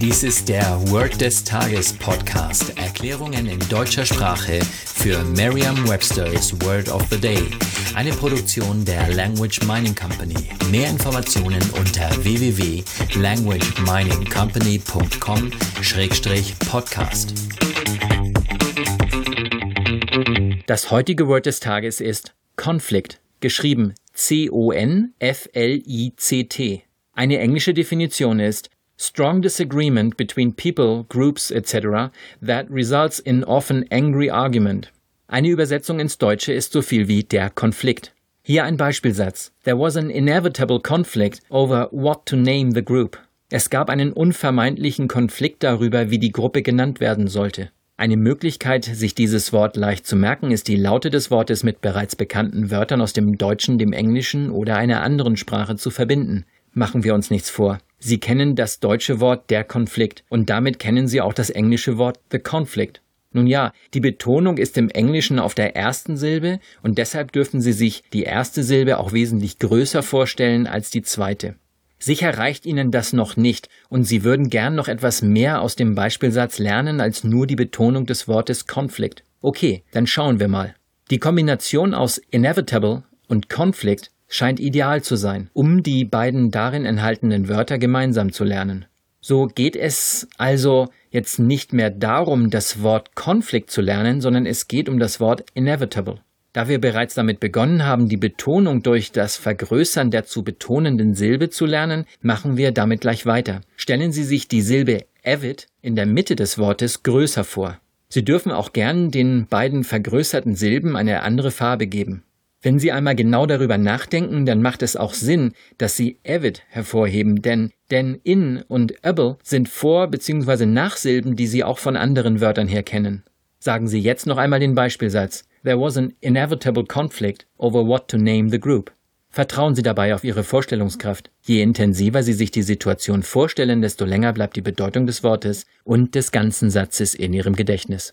Dies ist der Word des Tages Podcast. Erklärungen in deutscher Sprache für Merriam-Webster's Word of the Day. Eine Produktion der Language Mining Company. Mehr Informationen unter www.languageminingcompany.com-podcast. Das heutige Word des Tages ist Conflict, geschrieben C-O-N-F-L-I-C-T. Eine englische Definition ist strong disagreement between people, groups etc. that results in often angry argument. Eine Übersetzung ins Deutsche ist so viel wie der Konflikt. Hier ein Beispielsatz. There was an inevitable conflict over what to name the group. Es gab einen unvermeidlichen Konflikt darüber, wie die Gruppe genannt werden sollte. Eine Möglichkeit, sich dieses Wort leicht zu merken, ist die Laute des Wortes mit bereits bekannten Wörtern aus dem Deutschen, dem Englischen oder einer anderen Sprache zu verbinden. Machen wir uns nichts vor. Sie kennen das deutsche Wort der Konflikt und damit kennen Sie auch das englische Wort the conflict. Nun ja, die Betonung ist im Englischen auf der ersten Silbe und deshalb dürfen Sie sich die erste Silbe auch wesentlich größer vorstellen als die zweite. Sicher reicht Ihnen das noch nicht und Sie würden gern noch etwas mehr aus dem Beispielsatz lernen als nur die Betonung des Wortes Conflict. Okay, dann schauen wir mal. Die Kombination aus inevitable und conflict scheint ideal zu sein, um die beiden darin enthaltenen Wörter gemeinsam zu lernen. So geht es also jetzt nicht mehr darum, das Wort Conflict zu lernen, sondern es geht um das Wort inevitable. Da wir bereits damit begonnen haben, die Betonung durch das Vergrößern der zu betonenden Silbe zu lernen, machen wir damit gleich weiter. Stellen Sie sich die Silbe avid in der Mitte des Wortes größer vor. Sie dürfen auch gern den beiden vergrößerten Silben eine andere Farbe geben. Wenn Sie einmal genau darüber nachdenken, dann macht es auch Sinn, dass Sie avid hervorheben, denn, denn in und able sind Vor- bzw. Nachsilben, die Sie auch von anderen Wörtern her kennen. Sagen Sie jetzt noch einmal den Beispielsatz. There was an inevitable conflict over what to name the group. Vertrauen Sie dabei auf Ihre Vorstellungskraft. Je intensiver Sie sich die Situation vorstellen, desto länger bleibt die Bedeutung des Wortes und des ganzen Satzes in Ihrem Gedächtnis.